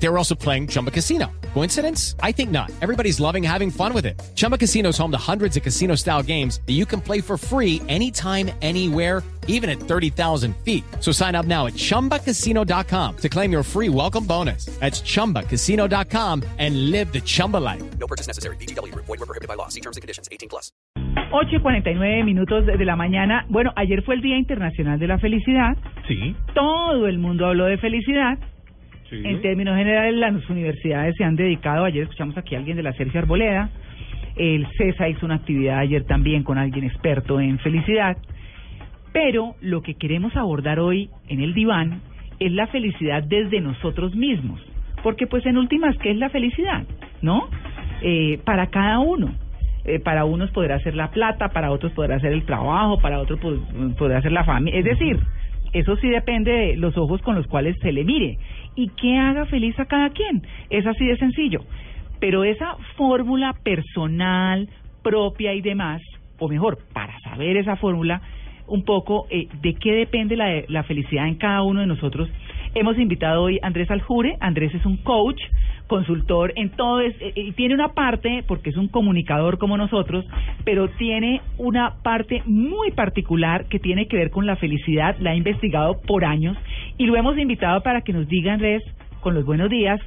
They were also playing Chumba Casino. Coincidence? I think not. Everybody's loving having fun with it. Chumba Casino is home to hundreds of casino style games that you can play for free anytime, anywhere, even at 30,000 feet. So sign up now at chumbacasino.com to claim your free welcome bonus. That's chumbacasino.com and live the Chumba life. No purchase necessary. BGW. Void were prohibited by law. See terms and conditions. 18 plus. 8 y 49 minutos de la mañana. Bueno, ayer fue el Día Internacional de la Felicidad. Sí, Todo el mundo habló de felicidad. Sí. En términos generales, las universidades se han dedicado. Ayer escuchamos aquí a alguien de la Sergio Arboleda. El CESA hizo una actividad ayer también con alguien experto en felicidad. Pero lo que queremos abordar hoy en el diván es la felicidad desde nosotros mismos. Porque pues en últimas, ¿qué es la felicidad? ¿No? Eh, para cada uno. Eh, para unos podrá ser la plata, para otros podrá ser el trabajo, para otros pod- podrá ser la familia. Es decir, eso sí depende de los ojos con los cuales se le mire. Y qué haga feliz a cada quien. Es así de sencillo. Pero esa fórmula personal, propia y demás, o mejor, para saber esa fórmula, un poco eh, de qué depende la, la felicidad en cada uno de nosotros. Hemos invitado hoy a Andrés Aljure. Andrés es un coach, consultor en todo, es- eh, y tiene una parte, porque es un comunicador como nosotros, pero tiene una parte muy particular que tiene que ver con la felicidad. La ha investigado por años y lo hemos invitado para que nos diga, Andrés, con los buenos días,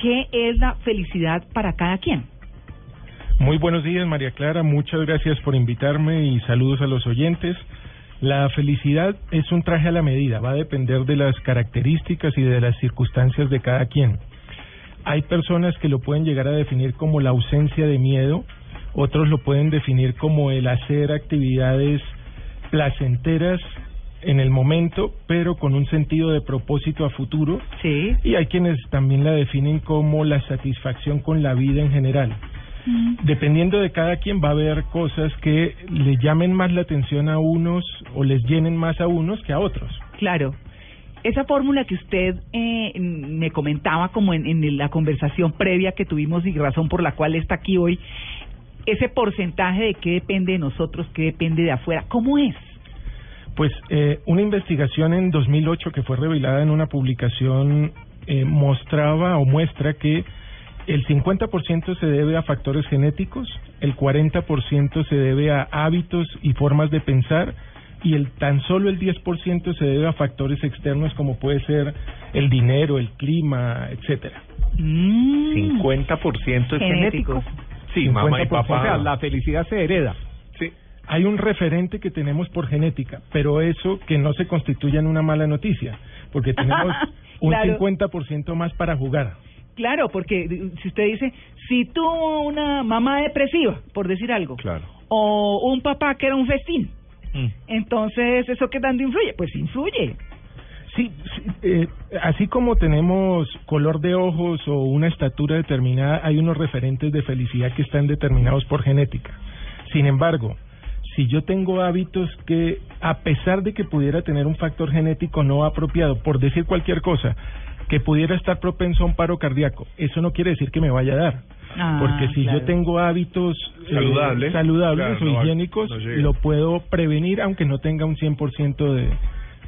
qué es la felicidad para cada quien. Muy buenos días, María Clara. Muchas gracias por invitarme y saludos a los oyentes. La felicidad es un traje a la medida, va a depender de las características y de las circunstancias de cada quien. Hay personas que lo pueden llegar a definir como la ausencia de miedo, otros lo pueden definir como el hacer actividades placenteras en el momento, pero con un sentido de propósito a futuro. Sí. Y hay quienes también la definen como la satisfacción con la vida en general. Dependiendo de cada quien va a haber cosas que le llamen más la atención a unos o les llenen más a unos que a otros. Claro. Esa fórmula que usted eh, me comentaba como en, la conversación previa que tuvimos y razón por la cual está aquí hoy, ese porcentaje de qué depende de nosotros, qué depende de afuera, ¿cómo es? Pues eh, una investigación en 2008 que fue revelada en una publicación eh, mostraba o muestra que el 50% se debe a factores genéticos, el 40% se debe a hábitos y formas de pensar y el tan solo el 10% se debe a factores externos como puede ser el dinero, el clima, etcétera. Mm. 50% es Genéticos. genético. Sí, mamá y 50%. papá. O sea, la felicidad se hereda. Sí. Hay un referente que tenemos por genética, pero eso que no se constituya en una mala noticia, porque tenemos un Claro. 50% más para jugar. Claro, porque eh, si usted dice, si tuvo una mamá depresiva, por decir algo, Claro. o un papá que era un festín, Mm. entonces, ¿eso qué tanto influye? Pues influye. Sí, sí, eh, así como tenemos color de ojos o una estatura determinada, hay unos referentes de felicidad que están determinados por genética. Sin embargo, si yo tengo hábitos que, a pesar de que pudiera tener un factor genético no apropiado, por decir cualquier cosa, que pudiera estar propenso a un paro cardíaco, eso no quiere decir que me vaya a dar. Ah, Porque si claro. yo tengo hábitos eh, Saludables. saludables Claro, o no higiénicos, no lo puedo prevenir aunque no tenga un 100% de,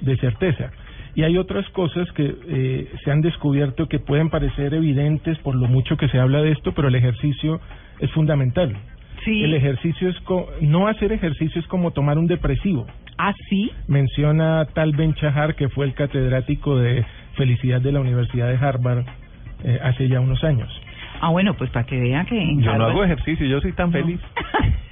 de certeza. Y hay otras cosas que eh, se han descubierto que pueden parecer evidentes por lo mucho que se habla de esto, pero el ejercicio es fundamental. Sí. El ejercicio es co- no hacer ejercicio es como tomar un depresivo. ¿Ah, sí? Menciona Tal Ben Shahar, que fue el catedrático de felicidad de la Universidad de Harvard eh, hace ya unos años. Ah, bueno, pues para que vean que... en Yo no hago ejercicio, yo soy tan feliz.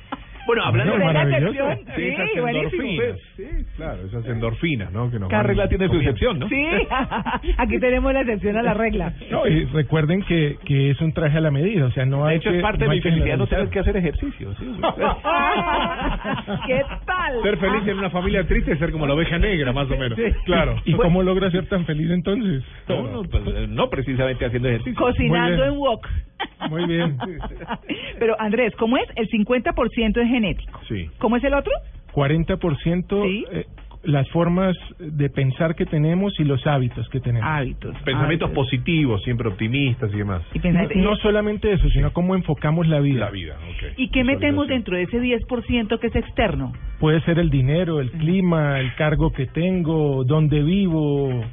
Bueno, hablando de la excepción, Sí, esas endorfinas. Sí, claro, esas endorfinas, ¿no? Que nos Cada regla tiene su excepción, ¿no? Sí, aquí tenemos la excepción a la regla. No, y recuerden que, que es un traje a la medida, o sea, no De hay hecho, que, es parte no de mi felicidad no tener que hacer ejercicio. ¿sí? ¿Qué tal? Ser feliz en una familia triste es ser como la oveja negra, más o menos. Sí. Claro. ¿Y cómo logra ser tan feliz entonces? No, no, pues, eh, no precisamente haciendo ejercicio. Cocinando en wok. Muy bien. Pero Andrés, ¿cómo es? El 50% es genético. Sí. ¿Cómo es el otro? 40% Sí. eh, las formas de pensar que tenemos y los hábitos que tenemos. Hábitos. Pensamientos hábitos. positivos, siempre optimistas y demás. Y, No, pensar- no solamente eso, sino cómo enfocamos la vida. La vida, ok. ¿Y qué metemos dentro de ese 10% que es externo? Puede ser el dinero, el clima, el cargo que tengo, dónde vivo,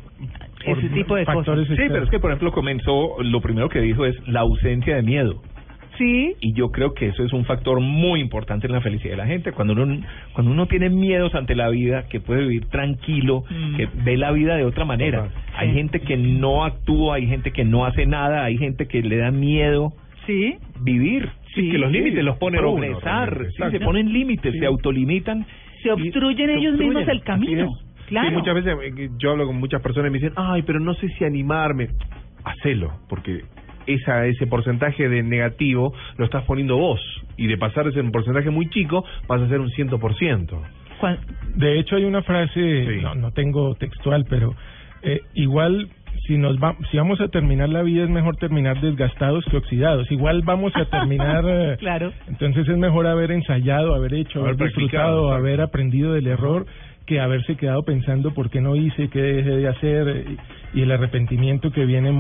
por Ese tipo de factores cosas. Sí, pero es que, por ejemplo, comenzó, lo primero que dijo es la ausencia de miedo. Sí. Y yo creo que eso es un factor muy importante en la felicidad de la gente. Cuando uno, cuando uno tiene miedos ante la vida, que puede vivir tranquilo, Mm. que ve la vida de otra manera. Hay gente que no actúa, hay gente que no hace nada, hay gente que le da miedo Sí. vivir. Sí, que los límites los pone uno, progresar, sí, se ponen límites, Sí. se autolimitan. Se y obstruyen se ellos mismos el camino. Claro. Sí, muchas veces eh, yo hablo con muchas personas y me dicen, ay, pero no sé si animarme. Hacelo, porque esa ese porcentaje de negativo lo estás poniendo vos. Y de pasar ese porcentaje muy chico, vas a ser un 100%. Cuan- De hecho, hay una frase, Sí. no, no tengo textual, pero eh, igual si nos va, si vamos a terminar la vida es mejor terminar desgastados que oxidados. Igual vamos a terminar, eh, Claro. entonces es mejor haber ensayado, haber hecho, haber, Haber practicado, disfrutado, haber aprendido del error que haberse quedado pensando por qué no hice, qué dejé de hacer y el arrepentimiento que viene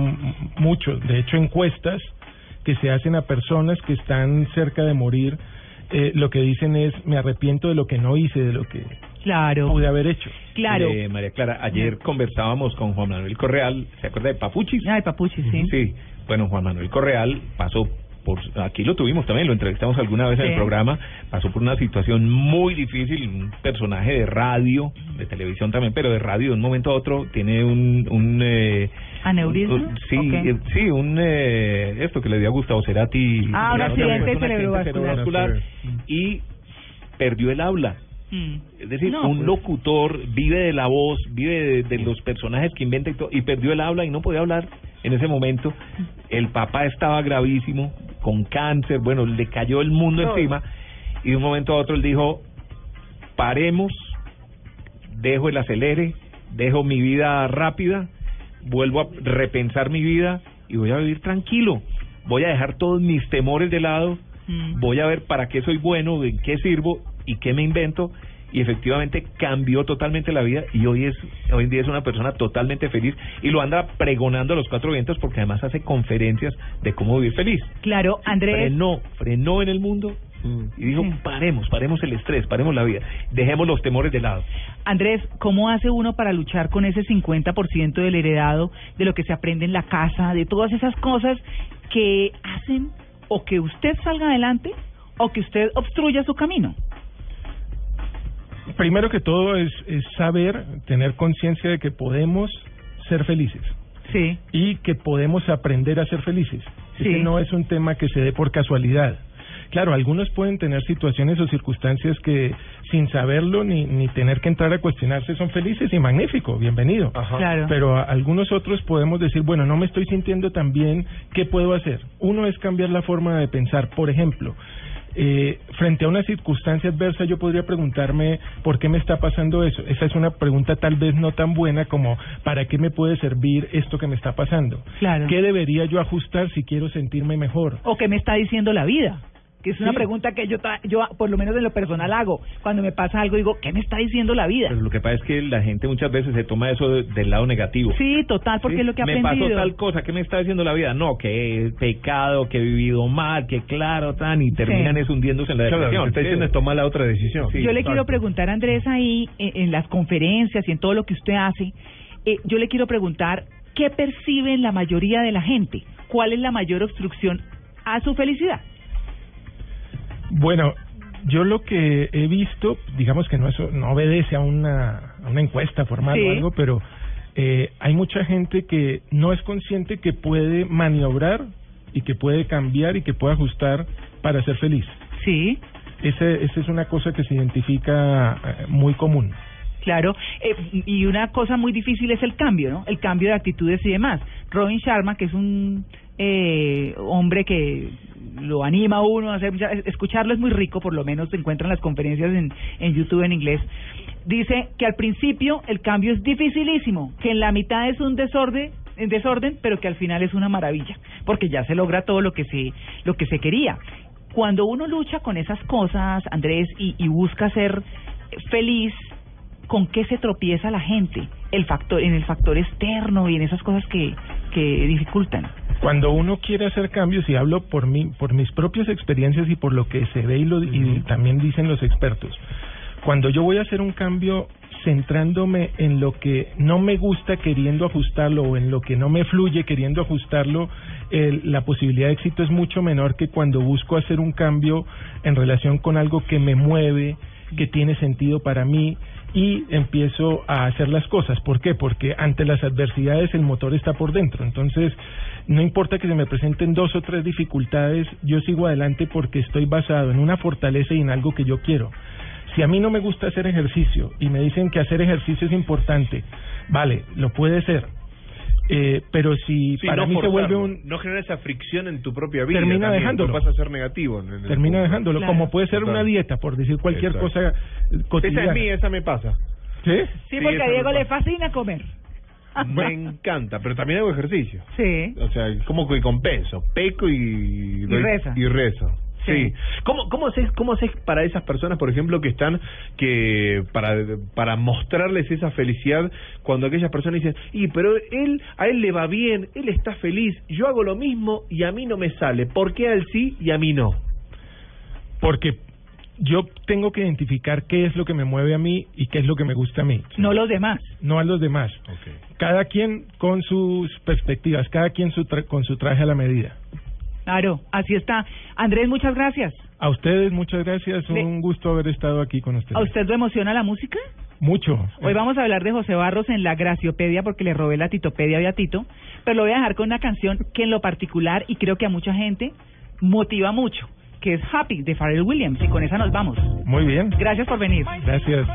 mucho. De hecho, encuestas que se hacen a personas que están cerca de morir, eh, lo que dicen es me arrepiento de lo que no hice, de lo que Claro. pude haber hecho. Claro. Eh, María Clara, ayer conversábamos con Juan Manuel Correal, ¿se acuerda de Papuchis? Ay, papuchi, sí. Sí, bueno, Juan Manuel Correal pasó por, aquí lo tuvimos también, lo entrevistamos alguna vez en el programa, pasó por una situación muy difícil, un personaje de radio, de televisión también, pero de radio de un momento a otro tiene un... un eh, ¿Aneurisma? un- sí, eh, sí, un... Eh, esto que le dio a Gustavo Cerati. Ah, un accidente cerebrovascular. y perdió el habla. Mm. Es decir, No, un locutor vive de la voz, vive de, de los personajes que inventa y todo, y perdió el habla y no podía hablar en ese momento. El papá estaba gravísimo, con cáncer, bueno, le cayó el mundo encima, y de un momento a otro él dijo, paremos, dejo el acelere, dejo mi vida rápida, vuelvo a repensar mi vida y voy a vivir tranquilo. Voy a dejar todos mis temores de lado, Mm. voy a ver para qué soy bueno, en qué sirvo y qué me invento. Y efectivamente cambió totalmente la vida y hoy es hoy en día es una persona totalmente feliz y lo anda pregonando a los cuatro vientos porque además hace conferencias de cómo vivir feliz. Claro, Andrés. Frenó, frenó en el mundo y dijo, paremos, paremos el estrés, paremos la vida, dejemos los temores de lado. Andrés, ¿cómo hace uno para luchar con ese 50% del heredado, de lo que se aprende en la casa, de todas esas cosas que hacen o que usted salga adelante o que usted obstruya su camino? Primero que todo es, es saber, tener conciencia de que podemos ser felices Sí. y que podemos aprender a ser felices. Sí. Ese no es un tema que se dé por casualidad. Claro, algunos pueden tener situaciones o circunstancias que sin saberlo ni, ni tener que entrar a cuestionarse son felices y magnífico, bienvenido. Ajá. Claro. Pero a algunos otros podemos decir, bueno, no me estoy sintiendo tan bien, ¿qué puedo hacer? Uno es cambiar la forma de pensar. Por ejemplo, eh, frente a una circunstancia adversa, yo podría preguntarme por qué me está pasando eso. Esa es una pregunta tal vez no tan buena como ¿para qué me puede servir esto que me está pasando? Claro. ¿Qué debería yo ajustar si quiero sentirme mejor? ¿O qué me está diciendo la vida? Que es una Sí. pregunta que yo, yo, por lo menos en lo personal, hago. Cuando me pasa algo, digo, ¿qué me está diciendo la vida? Pero lo que pasa es que la gente muchas veces se toma eso de- del lado negativo. Sí, total, porque Sí, es lo que me aprendido. pasó tal cosa, ¿qué me está diciendo la vida? No, que he pecado, que he vivido mal, que claro, tan, y terminan Sí. es hundiéndose en la Claro, lo que depresión. está diciendo es tomar la otra decisión. Sí, yo le quiero preguntar a Andrés ahí, en, en las conferencias y en todo lo que usted hace, eh, yo le quiero preguntar, ¿qué perciben la mayoría de la gente? ¿Cuál es la mayor obstrucción a su felicidad? Bueno, yo lo que he visto, digamos que no eso no obedece a una, a una encuesta formal Sí. o algo, pero eh, hay mucha gente que no es consciente que puede maniobrar y que puede cambiar y que puede ajustar para ser feliz. Sí, Ese, esa es una cosa que se identifica eh, muy común. claro. Eh, y una cosa muy difícil es el cambio, ¿no? El cambio de actitudes y demás. Robin Sharma, que es un eh, hombre que lo anima a uno a hacer escucharlo es muy rico, por lo menos se encuentran las conferencias en, en YouTube en inglés. Dice que al principio el cambio es dificilísimo, que en la mitad es un desorden, en desorden, pero que al final es una maravilla, porque ya se logra todo lo que se lo que se quería. Cuando uno lucha con esas cosas, Andrés, y, y busca ser feliz, con qué se tropieza la gente, el factor, en el factor externo y en esas cosas que, que dificultan. Cuando uno quiere hacer cambios, y hablo por mí, por mis propias experiencias y por lo que se ve y, lo, y también dicen los expertos, cuando yo voy a hacer un cambio centrándome en lo que no me gusta queriendo ajustarlo o en lo que no me fluye queriendo ajustarlo, el- la posibilidad de éxito es mucho menor que cuando busco hacer un cambio en relación con algo que me mueve, que tiene sentido para mí y empiezo a hacer las cosas. ¿Por qué? Porque ante las adversidades el motor está por dentro. Entonces, no importa que se me presenten dos o tres dificultades, yo sigo adelante porque estoy basado en una fortaleza y en algo que yo quiero. Si a mí no me gusta hacer ejercicio y me dicen que hacer ejercicio es importante, vale, lo puede ser. Eh, pero si Sí, para no mí se vuelve un... no genera esa fricción en tu propia vida. Termina también, dejándolo. Pasa a ser negativo. en- en el Termina punto. dejándolo, Claro. como puede ser Total. una dieta, por decir cualquier Exacto. cosa cotidiana. Esa es mía, esa me pasa. ¿Sí? Sí, Sí, porque a Diego le fascina comer. Me encanta, pero también hago ejercicio. Sí. O sea, como que compenso, peco y, reza. Y rezo. Sí. ¿Cómo, cómo, haces, ¿Cómo haces para esas personas, por ejemplo, que están, que para, para mostrarles esa felicidad, cuando aquellas personas dicen, y pero él, a él le va bien, él está feliz, yo hago lo mismo y a mí no me sale, ¿por qué a él sí y a mí no? Porque yo tengo que identificar qué es lo que me mueve a mí y qué es lo que me gusta a mí, No los demás. no a los demás. Cada quien con sus perspectivas, cada quien su tra- con su traje a la medida. Claro, así está. Andrés, muchas gracias. A ustedes muchas gracias, Le- un gusto haber estado aquí con ustedes. ¿A usted lo emociona la música? Mucho. Hoy vamos a hablar de José Barros en la Graciopedia porque le robé la Titopedia a Tito, pero lo voy a dejar con una canción que en lo particular y creo que a mucha gente motiva mucho, que es Happy de Pharrell Williams y con esa nos vamos. Muy bien. Gracias por venir. Gracias.